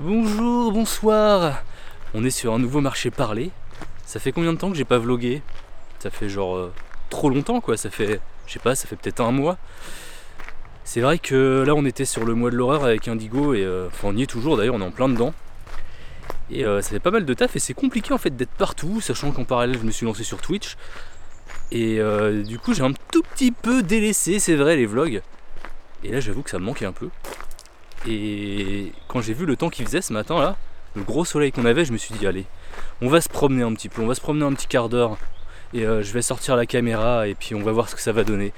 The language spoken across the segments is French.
Bonjour, bonsoir. On est sur un nouveau marché parlé. Ça fait combien de temps que j'ai pas vlogué? Ça fait genre euh, trop longtemps quoi. Ça fait, je sais pas, ça fait peut-être un mois. C'est vrai que là on était sur le mois de l'horreur avec Indigo et euh, enfin on y est toujours d'ailleurs, on est en plein dedans. Et euh, ça fait pas mal de taf et c'est compliqué en fait d'être partout, sachant qu'en parallèle je me suis lancé sur Twitch. Et du coup j'ai un tout petit peu délaissé, c'est vrai, les vlogs. Et là j'avoue que ça me manquait un peu. Et quand j'ai vu le temps qu'il faisait ce matin là, le gros soleil qu'on avait, je me suis dit allez, on va se promener un petit peu, on va se promener un petit quart d'heure. Et euh, je vais sortir la caméra et puis on va voir ce que ça va donner.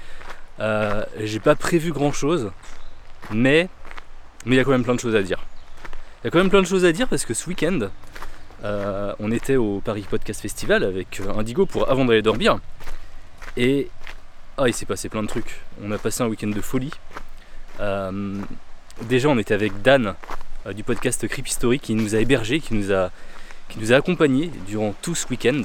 Euh, j'ai pas prévu grand chose, mais mais il y a quand même plein de choses à dire. Il y a quand même plein de choses à dire parce que ce week-end, euh, on était au Paris Podcast Festival avec Indigo pour avant d'aller dormir. Et ah, il s'est passé plein de trucs. On a passé un week-end de folie. Déjà, on était avec Dan euh, du podcast Creep History qui nous a hébergés, qui nous a, qui accompagnés durant tout ce week-end.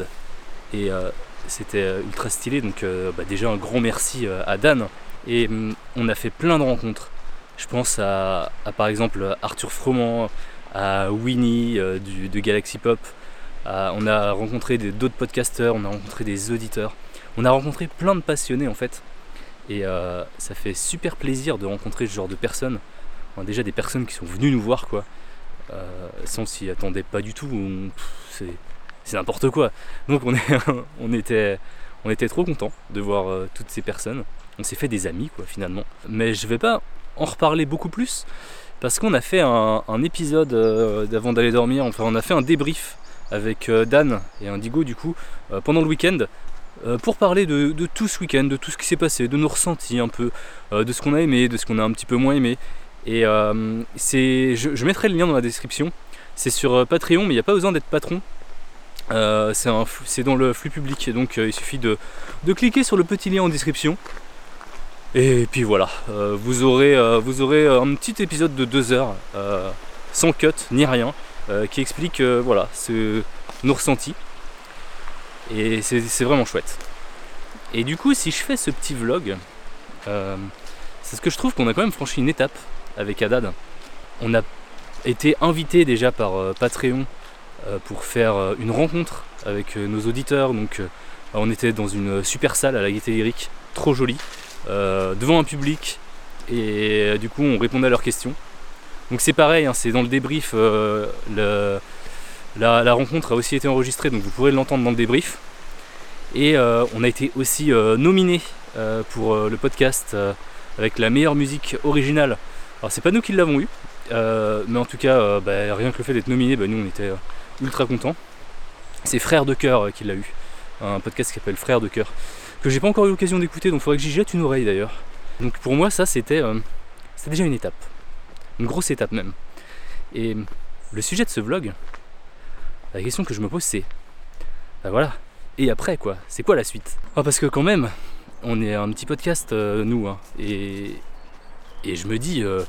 Et euh, c'était euh, ultra stylé. Donc, bah, déjà, un grand merci à Dan. Et hum, on a fait plein de rencontres. Je pense à, par exemple Arthur Froment, à Winnie de Galaxy Pop. on a rencontré d'autres podcasteurs, on a rencontré des auditeurs. On a rencontré plein de passionnés en fait. Et ça fait super plaisir de rencontrer ce genre de personnes. Déjà des personnes qui sont venues nous voir quoi. Euh, sans s'y attendait pas du tout. On- C'est, n'importe quoi. Donc on, est, on, était, on était trop contents de voir euh, toutes ces personnes. On s'est fait des amis quoi finalement. Mais je vais pas en reparler beaucoup plus. Parce qu'on a fait un, épisode euh, d'avant d'aller dormir, enfin on a fait un débrief avec euh, Dan et Indigo du coup euh, pendant le week-end pour parler de, de tout ce week-end, de tout ce qui s'est passé, de nos ressentis un peu, de ce qu'on a aimé, de ce qu'on a un petit peu moins aimé. Et euh, je, mettrai le lien dans la description. C'est sur euh, Patreon, mais il n'y a pas besoin d'être patron. Euh, c'est, dans le flux public, donc il suffit de, cliquer sur le petit lien en description. Et puis voilà, vous, aurez, un petit épisode de deux heures, sans cut ni rien, qui explique voilà, ce, nos ressentis. Et c'est c'est vraiment chouette. Et du coup, si je fais ce petit vlog, c'est ce que je trouve qu'on a quand même franchi une étape avec Haddad. On a été invité déjà par euh, Patreon euh, pour faire euh, une rencontre avec nos auditeurs. Donc, euh, on était dans une super salle à la Gaieté Lyrique, trop jolie, devant un public. Et du coup, on répondait à leurs questions. Donc, c'est pareil, hein, c'est dans le débrief. la, rencontre a aussi été enregistrée, donc vous pourrez l'entendre dans le débrief. Et on a été aussi nominé pour le podcast avec la meilleure musique originale. Alors c'est pas nous qui l'avons eu, euh, mais en tout cas, euh, bah, rien que le fait d'être nominé, bah, nous on était euh, ultra contents. C'est Frère de Cœur qui l'a eu, un podcast qui s'appelle Frère de Cœur, que j'ai pas encore eu l'occasion d'écouter, donc il faudrait que j'y jette une oreille d'ailleurs. Donc pour moi, ça c'était déjà une étape, une grosse étape même. Et le sujet de ce vlog, la question que je me pose c'est, bah voilà, et après quoi? C'est quoi la suite? Ah, Parce que quand même, on est un petit podcast, nous, hein, et, et je me dis, euh,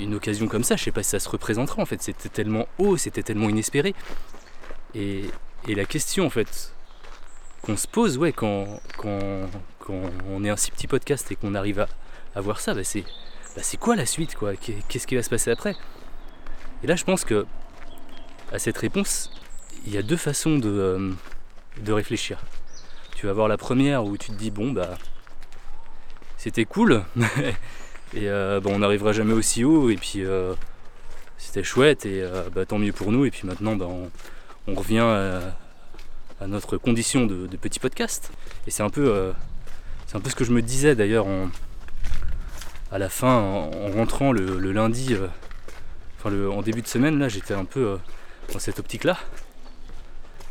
une occasion comme ça, je sais pas si ça se représentera en fait, c'était tellement haut, c'était tellement inespéré. Et, et la question en fait qu'on se pose, ouais, quand, quand, quand on est un si petit podcast et qu'on arrive à, à voir ça, bah, c'est bah, quoi la suite quoi? Qu'est- Qu'est-ce qui va se passer après? Et là je pense que à cette réponse, il y a deux façons de, euh, de réfléchir. Tu vas voir la première où tu te dis bon bah c'était cool et euh, on n'arrivera jamais aussi haut et puis euh, c'était chouette et euh, bah, tant mieux pour nous et puis maintenant bah, on, revient à, notre condition de, petit podcast. Et c'est un peu c'est un peu ce que je me disais d'ailleurs à la fin en, en rentrant le, lundi enfin en début de semaine là j'étais un peu dans cette optique là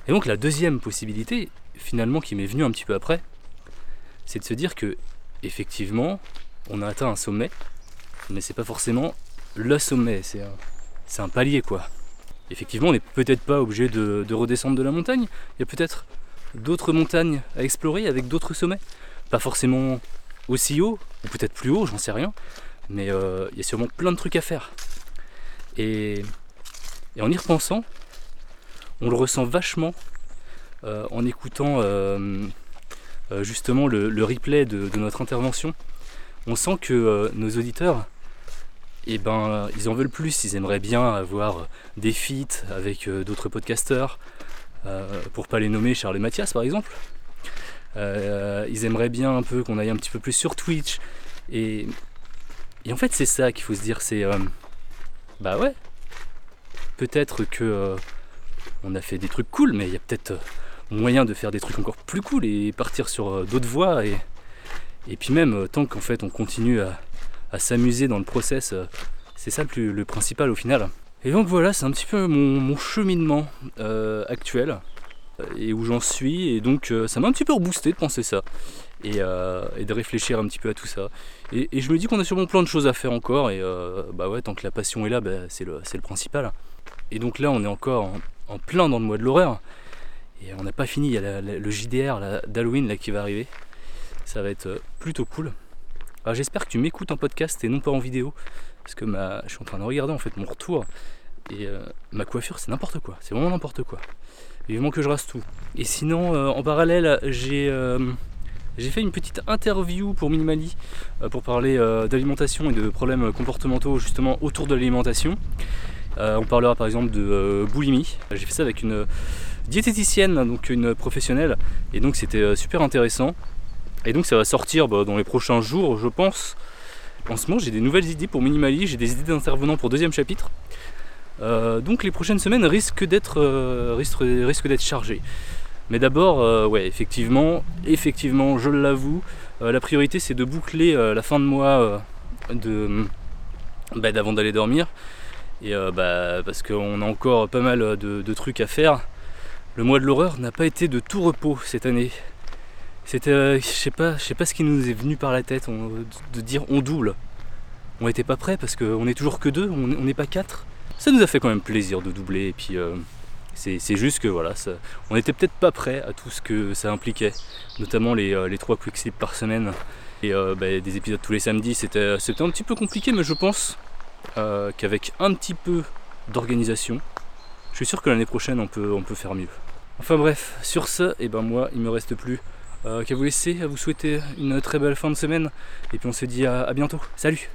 et donc la deuxième possibilité, finalement, qui m'est venue un petit peu après, c'est de se dire que effectivement, on a atteint un sommet, mais c'est pas forcément le sommet, c'est un, palier quoi. Effectivement, on n'est peut-être pas obligé de, de redescendre de la montagne, il y a peut-être d'autres montagnes à explorer avec d'autres sommets, pas forcément aussi haut, ou peut-être plus haut, j'en sais rien, mais euh, il y a sûrement plein de trucs à faire. Et, en y repensant, on le ressent vachement euh, en écoutant euh, justement le, replay de notre intervention. On sent que euh, nos auditeurs et ben ils en veulent plus, ils aimeraient bien avoir des feats avec d'autres podcasteurs, pour pas les nommer Charles et Mathias par exemple. ils aimeraient bien un peu qu'on aille un petit peu plus sur Twitch. Et, en fait c'est ça qu'il faut se dire, c'est bah ouais, peut-être que on a fait des trucs cool, mais il y a peut-être moyen de faire des trucs encore plus cool et partir sur euh, d'autres voies. Et, et puis même, euh, tant qu'en fait on continue à, s'amuser dans le process, euh, c'est ça le, principal au final. Et donc voilà, c'est un petit peu mon, cheminement actuel et où j'en suis. Et donc ça m'a un petit peu reboosté de penser ça et, de réfléchir un petit peu à tout ça. Et, je me dis qu'on a sûrement plein de choses à faire encore. Et bah ouais, tant que la passion est là, bah, c'est le, le, principal. Et donc là, on est encore en plein dans le mois de l'horreur. Et on n'a pas fini, il y a le JDR d'Halloween qui va arriver. Ça va être euh, plutôt cool. j'espère que tu m'écoutes en podcast et non pas en vidéo. Parce que je suis en train de regarder en fait mon retour. Et euh, ma coiffure c'est n'importe quoi. C'est vraiment n'importe quoi. Vivement que je rase tout. Et sinon euh, en parallèle j'ai j'ai fait une petite interview pour Minimali pour parler d'alimentation et de problèmes comportementaux justement autour de l'alimentation. on parlera par exemple de boulimie. J'ai fait ça avec une diététicienne, donc une professionnelle. Et donc c'était super intéressant. Et donc ça va sortir bah, dans les prochains jours, je pense. En ce moment, j'ai des nouvelles idées pour Minimali, j'ai des idées d'intervenants pour deuxième chapitre. Euh, donc les prochaines semaines risquent d'être euh, chargées. Mais d'abord, ouais, effectivement, effectivement, je l'avoue, la priorité c'est de boucler la fin de mois de bah, d'avant d'aller dormir. Et bah, parce qu'on a encore pas mal de trucs à faire. Le mois de l'horreur n'a pas été de tout repos cette année. C'était, euh, je sais pas, je sais pas ce qui nous est venu par la tête de dire on double. On n'était pas prêt parce qu'on est toujours que deux, on n'est pas quatre. Ça nous a fait quand même plaisir de doubler et puis euh, c'est, juste que voilà, on n'était peut-être pas prêt à tout ce que ça impliquait, notamment les, euh, trois quick slips par semaine et bah, des épisodes tous les samedis. C'était, c'était un petit peu compliqué, mais je pense qu'avec un petit peu d'organisation, je suis sûr que l'année prochaine on peut, on peut faire mieux. Enfin bref, sur ce, et eh ben moi il me reste plus qu'à vous laisser, à vous souhaiter une très belle fin de semaine, et puis on se dit à bientôt. Salut